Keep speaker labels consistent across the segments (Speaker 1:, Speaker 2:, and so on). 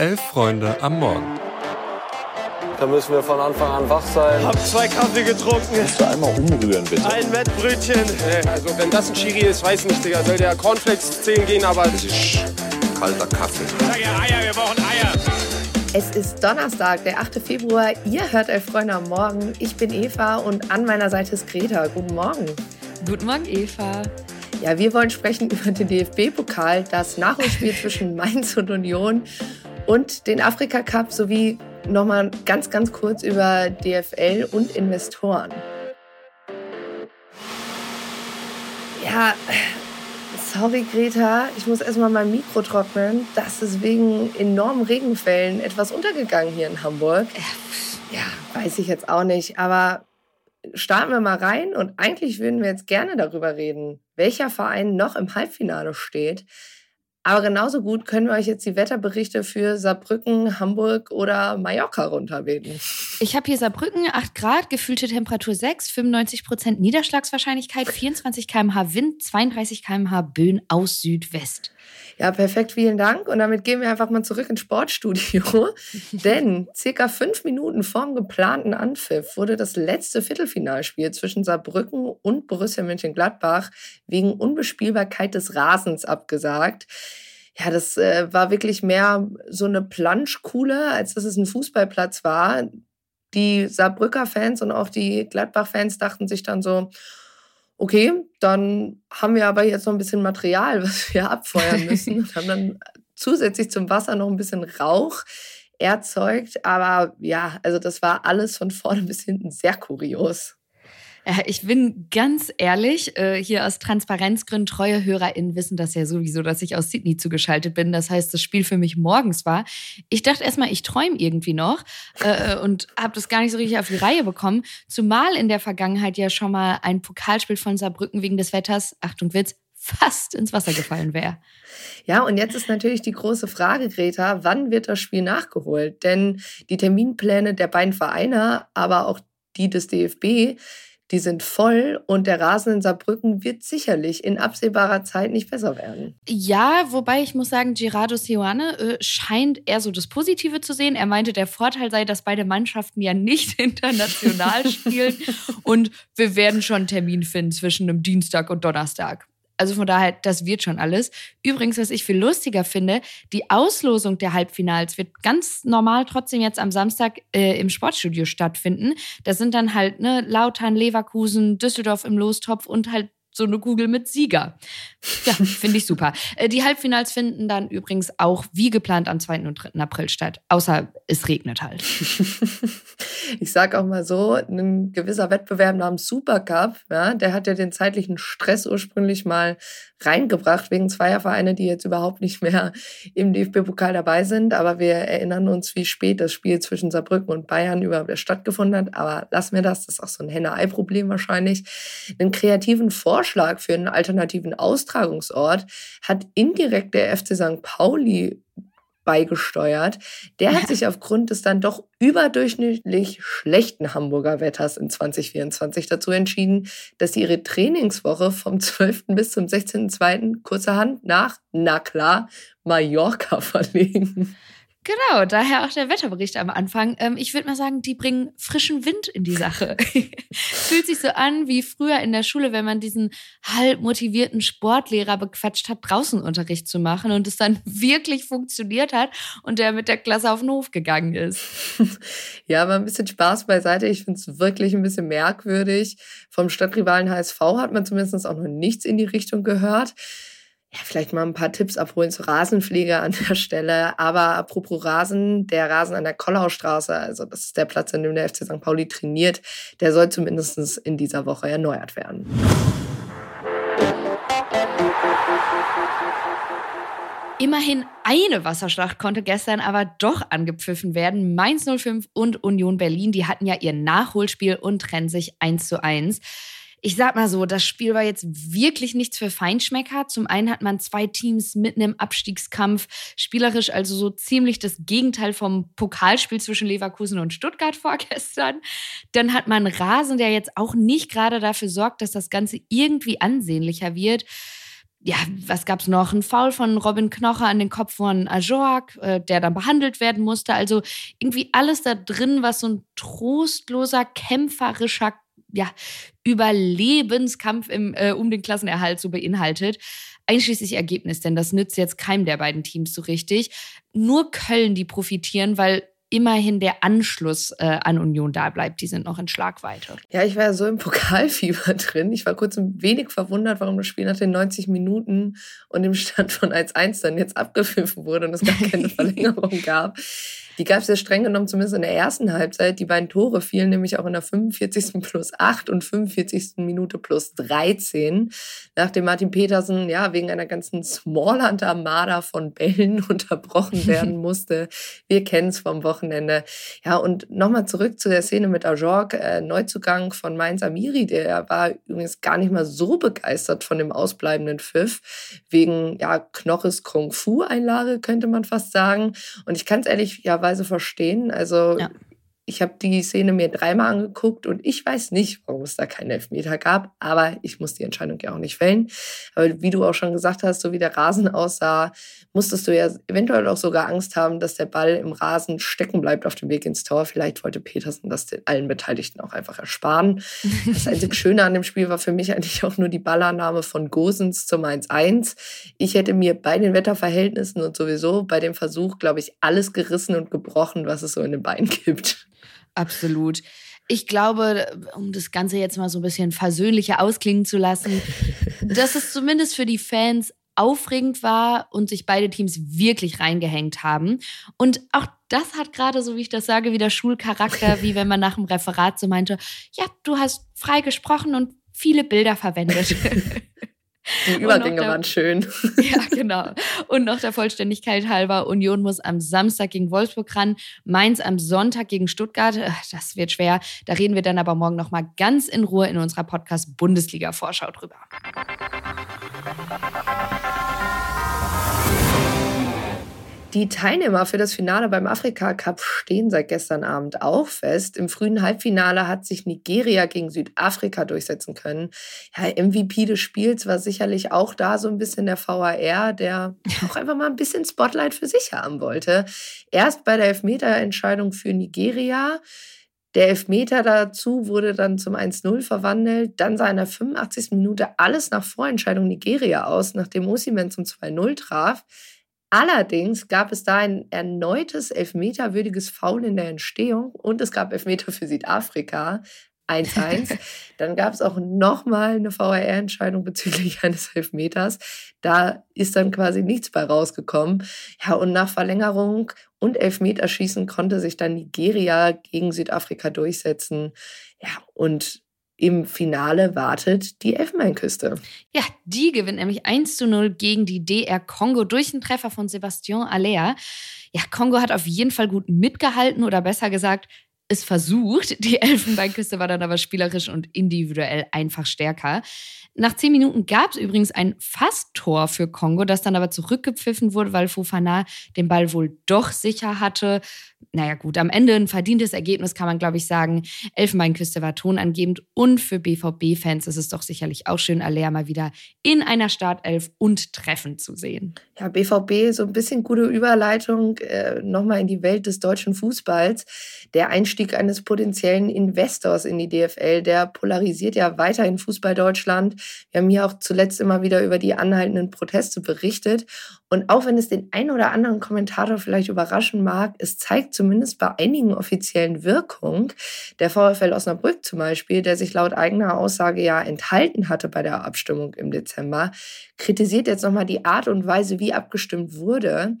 Speaker 1: Elf Freunde am Morgen.
Speaker 2: Da müssen wir von Anfang an wach sein.
Speaker 3: Hab zwei Kaffee getrunken.
Speaker 4: Kannst du einmal umrühren, bitte?
Speaker 3: Ein Wettbrötchen. Also wenn das ein Chiri ist, weiß nicht, Digga. Soll der Cornflakes zählen gehen, aber...
Speaker 4: Das ist kalter Kaffee.
Speaker 3: Sag ja Eier, wir brauchen Eier.
Speaker 5: Es ist Donnerstag, der 8. Februar. Ihr hört Elf Freunde am Morgen. Ich bin Eva und an meiner Seite ist Greta. Guten Morgen.
Speaker 6: Guten Morgen, Eva.
Speaker 5: Ja, wir wollen sprechen über den DFB-Pokal, das Nachholspiel zwischen Mainz und Union und den Afrika-Cup sowie nochmal ganz, ganz kurz über DFL und Investoren. Ja, sorry Greta, ich muss erstmal mein Mikro trocknen. Das ist wegen enormen Regenfällen etwas untergegangen hier in Hamburg. Ja, weiß ich jetzt auch nicht, aber starten wir mal rein und eigentlich würden wir jetzt gerne darüber reden, welcher Verein noch im Halbfinale steht. Aber genauso gut können wir euch jetzt die Wetterberichte für Saarbrücken, Hamburg oder Mallorca runterbeten.
Speaker 6: Ich habe hier Saarbrücken, 8 Grad, gefühlte Temperatur 6, 95 Prozent Niederschlagswahrscheinlichkeit, 24 km/h Wind, 32 km/h Böen aus Südwest.
Speaker 5: Ja, perfekt, vielen Dank. Und damit gehen wir einfach mal zurück ins Sportstudio. Denn circa fünf Minuten vorm geplanten Anpfiff wurde das letzte Viertelfinalspiel zwischen Saarbrücken und Borussia Mönchengladbach wegen Unbespielbarkeit des Rasens abgesagt. Ja, das äh, war wirklich mehr so eine Planschkuhle, als dass es ein Fußballplatz war. Die Saarbrücker Fans und auch die Gladbach-Fans dachten sich dann so, okay, dann haben wir aber jetzt noch ein bisschen Material, was wir abfeuern müssen und haben dann zusätzlich zum Wasser noch ein bisschen Rauch erzeugt. Aber ja, also das war alles von vorne bis hinten sehr kurios.
Speaker 6: Ich bin ganz ehrlich, äh, hier aus Transparenzgründen, treue HörerInnen wissen das ja sowieso, dass ich aus Sydney zugeschaltet bin. Das heißt, das Spiel für mich morgens war. Ich dachte erstmal, ich träume irgendwie noch äh, und habe das gar nicht so richtig auf die Reihe bekommen. Zumal in der Vergangenheit ja schon mal ein Pokalspiel von Saarbrücken wegen des Wetters, Achtung Witz, fast ins Wasser gefallen wäre.
Speaker 5: Ja, und jetzt ist natürlich die große Frage, Greta, wann wird das Spiel nachgeholt? Denn die Terminpläne der beiden Vereine, aber auch die des DFB, die sind voll und der Rasen in Saarbrücken wird sicherlich in absehbarer Zeit nicht besser werden.
Speaker 6: Ja, wobei ich muss sagen, Gerardo Seoane äh, scheint eher so das Positive zu sehen. Er meinte, der Vorteil sei, dass beide Mannschaften ja nicht international spielen und wir werden schon einen Termin finden zwischen einem Dienstag und Donnerstag. Also von daher, das wird schon alles. Übrigens, was ich viel lustiger finde, die Auslosung der Halbfinals wird ganz normal trotzdem jetzt am Samstag äh, im Sportstudio stattfinden. Das sind dann halt ne, Lautern, Leverkusen, Düsseldorf im Lostopf und halt so eine Kugel mit Sieger. Ja, finde ich super. Äh, die Halbfinals finden dann übrigens auch wie geplant am 2. und 3. April statt, außer es regnet halt.
Speaker 5: Ich sage auch mal so, ein gewisser Wettbewerb namens Supercup, ja, der hat ja den zeitlichen Stress ursprünglich mal reingebracht wegen zweier Vereine, die jetzt überhaupt nicht mehr im DFB-Pokal dabei sind. Aber wir erinnern uns, wie spät das Spiel zwischen Saarbrücken und Bayern überhaupt stattgefunden hat. Aber lassen wir das, das ist auch so ein Henne-Ei-Problem wahrscheinlich. Einen kreativen Vorschlag für einen alternativen Austragungsort hat indirekt der FC St. Pauli beigesteuert. Der hat sich aufgrund des dann doch überdurchschnittlich schlechten Hamburger Wetters in 2024 dazu entschieden, dass sie ihre Trainingswoche vom 12. bis zum 16.02. kurzerhand nach, na klar, Mallorca verlegen.
Speaker 6: Genau, daher auch der Wetterbericht am Anfang. Ähm, ich würde mal sagen, die bringen frischen Wind in die Sache. Fühlt sich so an wie früher in der Schule, wenn man diesen halb motivierten Sportlehrer bequatscht hat, draußen Unterricht zu machen und es dann wirklich funktioniert hat und der mit der Klasse auf den Hof gegangen ist.
Speaker 5: Ja, aber ein bisschen Spaß beiseite. Ich finde es wirklich ein bisschen merkwürdig. Vom Stadtrivalen HSV hat man zumindest auch noch nichts in die Richtung gehört ja, vielleicht mal ein paar Tipps abholen zur Rasenpflege an der Stelle. Aber apropos Rasen, der Rasen an der Kollaustraße, also das ist der Platz, an dem der FC St. Pauli trainiert, der soll zumindest in dieser Woche erneuert werden.
Speaker 6: Immerhin eine Wasserschlacht konnte gestern aber doch angepfiffen werden. Mainz 05 und Union Berlin, die hatten ja ihr Nachholspiel und trennen sich eins zu eins ich sag mal so, das Spiel war jetzt wirklich nichts für Feinschmecker. Zum einen hat man zwei Teams mitten im Abstiegskampf, spielerisch also so ziemlich das Gegenteil vom Pokalspiel zwischen Leverkusen und Stuttgart vorgestern. Dann hat man Rasen, der jetzt auch nicht gerade dafür sorgt, dass das Ganze irgendwie ansehnlicher wird. ja, was gab's noch? Ein Foul von Robin Knocher an den Kopf von Ajork, äh, der dann behandelt werden musste. Also irgendwie alles da drin, was so ein trostloser, kämpferischer ja, Überlebenskampf im, äh, um den Klassenerhalt so beinhaltet. Einschließlich Ergebnis, denn das nützt jetzt keinem der beiden Teams so richtig. Nur Köln, die profitieren, weil immerhin der Anschluss äh, an Union da bleibt. Die sind noch in Schlagweite.
Speaker 5: Ja, ich war ja so im Pokalfieber drin. Ich war kurz ein wenig verwundert, warum das Spiel nach den 90 Minuten und dem Stand von 1-1 dann jetzt abgepfiffen wurde und es gar keine Verlängerung gab. Die gab es ja streng genommen zumindest in der ersten Halbzeit. Die beiden Tore fielen nämlich auch in der 45. plus 8 und 45. Minute plus 13, nachdem Martin Petersen ja wegen einer ganzen Smallland-Armada von Bällen unterbrochen werden musste. Wir kennen es vom Wochenende. Ja, und nochmal zurück zu der Szene mit Ajorg, äh, Neuzugang von Mainz Amiri, der war übrigens gar nicht mal so begeistert von dem ausbleibenden Pfiff, wegen ja Knoches Kung-Fu-Einlage, könnte man fast sagen. Und ich kann es ehrlich ja Weise verstehen. Also ja. Ich habe die Szene mir dreimal angeguckt und ich weiß nicht, warum es da keinen Elfmeter gab, aber ich muss die Entscheidung ja auch nicht fällen. Aber wie du auch schon gesagt hast, so wie der Rasen aussah, musstest du ja eventuell auch sogar Angst haben, dass der Ball im Rasen stecken bleibt auf dem Weg ins Tor. Vielleicht wollte Petersen das den allen Beteiligten auch einfach ersparen. Das einzige Schöne an dem Spiel war für mich eigentlich auch nur die Ballannahme von Gosens zum 1-1. Ich hätte mir bei den Wetterverhältnissen und sowieso bei dem Versuch, glaube ich, alles gerissen und gebrochen, was es so in den Beinen gibt.
Speaker 6: Absolut. Ich glaube, um das Ganze jetzt mal so ein bisschen versöhnlicher ausklingen zu lassen, dass es zumindest für die Fans aufregend war und sich beide Teams wirklich reingehängt haben. Und auch das hat gerade, so wie ich das sage, wieder Schulcharakter, wie wenn man nach dem Referat so meinte, ja, du hast frei gesprochen und viele Bilder verwendet.
Speaker 5: Die Übergänge waren schön.
Speaker 6: Ja, genau. Und noch der Vollständigkeit halber, Union muss am Samstag gegen Wolfsburg ran, Mainz am Sonntag gegen Stuttgart. Das wird schwer. Da reden wir dann aber morgen noch mal ganz in Ruhe in unserer Podcast Bundesliga Vorschau drüber.
Speaker 5: Die Teilnehmer für das Finale beim Afrika Cup stehen seit gestern Abend auch fest. Im frühen Halbfinale hat sich Nigeria gegen Südafrika durchsetzen können. Ja, MVP des Spiels war sicherlich auch da so ein bisschen der VAR, der auch einfach mal ein bisschen Spotlight für sich haben wollte. Erst bei der Elfmeterentscheidung für Nigeria. Der Elfmeter dazu wurde dann zum 1-0 verwandelt. Dann sah in der 85. Minute alles nach Vorentscheidung Nigeria aus, nachdem Osimen zum 2-0 traf. Allerdings gab es da ein erneutes elfmeterwürdiges Foul in der Entstehung und es gab Elfmeter für Südafrika. 1-1. Dann gab es auch nochmal eine VAR-Entscheidung bezüglich eines Elfmeters. Da ist dann quasi nichts bei rausgekommen. Ja, und nach Verlängerung und Elfmeterschießen konnte sich dann Nigeria gegen Südafrika durchsetzen. Ja, und im Finale wartet die Elfenbeinküste.
Speaker 6: Ja, die gewinnt nämlich 1 zu 0 gegen die DR Kongo durch einen Treffer von Sebastian Aller. Ja, Kongo hat auf jeden Fall gut mitgehalten oder besser gesagt, es versucht. Die Elfenbeinküste war dann aber spielerisch und individuell einfach stärker. Nach zehn Minuten gab es übrigens ein Fast-Tor für Kongo, das dann aber zurückgepfiffen wurde, weil Fofana den Ball wohl doch sicher hatte. Naja gut, am Ende ein verdientes Ergebnis kann man, glaube ich, sagen. Elfenbeinküste war tonangebend und für BVB-Fans ist es doch sicherlich auch schön, Alea mal wieder in einer Startelf und treffend zu sehen.
Speaker 5: Ja, BVB, so ein bisschen gute Überleitung äh, nochmal in die Welt des deutschen Fußballs. Der Einstieg eines potenziellen Investors in die DFL, der polarisiert ja weiterhin Fußball Deutschland. Wir haben hier auch zuletzt immer wieder über die anhaltenden Proteste berichtet. Und auch wenn es den einen oder anderen Kommentator vielleicht überraschen mag, es zeigt zumindest bei einigen offiziellen Wirkung. Der VfL Osnabrück zum Beispiel, der sich laut eigener Aussage ja enthalten hatte bei der Abstimmung im Dezember, kritisiert jetzt nochmal die Art und Weise, wie abgestimmt wurde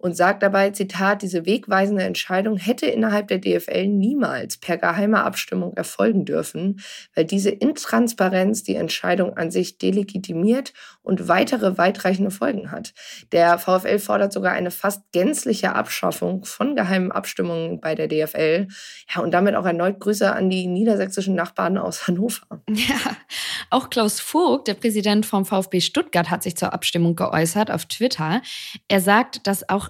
Speaker 5: und sagt dabei, Zitat, diese wegweisende Entscheidung hätte innerhalb der DFL niemals per geheimer Abstimmung erfolgen dürfen, weil diese Intransparenz die Entscheidung an sich delegitimiert und weitere weitreichende Folgen hat. Der VfL fordert sogar eine fast gänzliche Abschaffung von geheimen Abstimmungen bei der DFL. Ja, und damit auch erneut Grüße an die niedersächsischen Nachbarn aus Hannover.
Speaker 6: Ja, auch Klaus Vogt, der Präsident vom VfB Stuttgart, hat sich zur Abstimmung geäußert auf Twitter. Er sagt, dass auch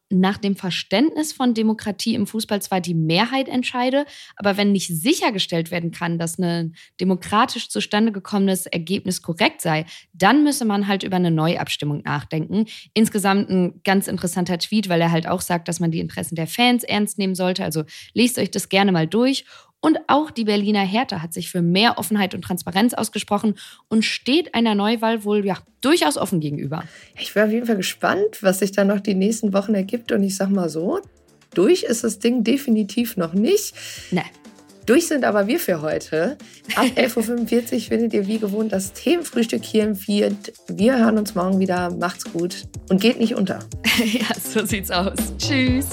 Speaker 6: nach dem Verständnis von Demokratie im Fußball zwar die Mehrheit entscheide, aber wenn nicht sichergestellt werden kann, dass ein demokratisch zustande gekommenes Ergebnis korrekt sei, dann müsse man halt über eine Neuabstimmung nachdenken. Insgesamt ein ganz interessanter Tweet, weil er halt auch sagt, dass man die Interessen der Fans ernst nehmen sollte. Also lest euch das gerne mal durch. Und auch die Berliner Hertha hat sich für mehr Offenheit und Transparenz ausgesprochen und steht einer Neuwahl wohl ja durchaus offen gegenüber.
Speaker 5: Ich bin auf jeden Fall gespannt, was sich da noch die nächsten Wochen ergibt. Und ich sag mal so, durch ist das Ding definitiv noch nicht.
Speaker 6: Ne.
Speaker 5: Durch sind aber wir für heute. Ab 11.45 Uhr findet ihr wie gewohnt das Themenfrühstück hier im Viert. Wir hören uns morgen wieder. Macht's gut und geht nicht unter.
Speaker 6: ja, so sieht's aus. Tschüss.